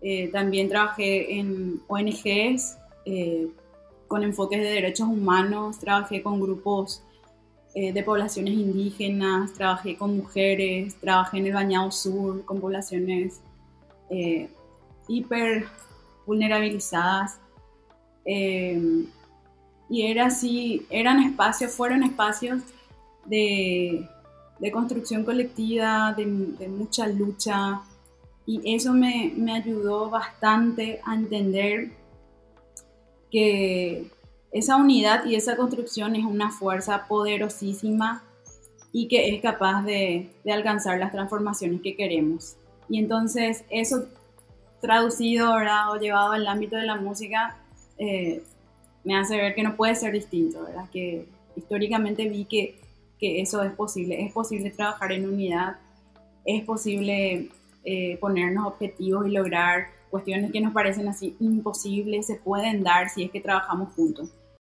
Eh, también trabajé en ONGs eh, con enfoques de derechos humanos, trabajé con grupos eh, de poblaciones indígenas, trabajé con mujeres, trabajé en el Bañado Sur con poblaciones hiper vulnerabilizadas. y era así, eran espacios, fueron espacios de, de construcción colectiva, de, de mucha lucha, y eso me, me ayudó bastante a entender que esa unidad y esa construcción es una fuerza poderosísima y que es capaz de, de, alcanzar las transformaciones que queremos. Y entonces eso traducido ¿verdad? o llevado al ámbito de la música eh, me hace ver que no puede ser distinto, ¿verdad? que históricamente vi que, que eso es posible, es posible trabajar en unidad, es posible eh, ponernos objetivos y lograr cuestiones que nos parecen así imposibles, se pueden dar si es que trabajamos juntos.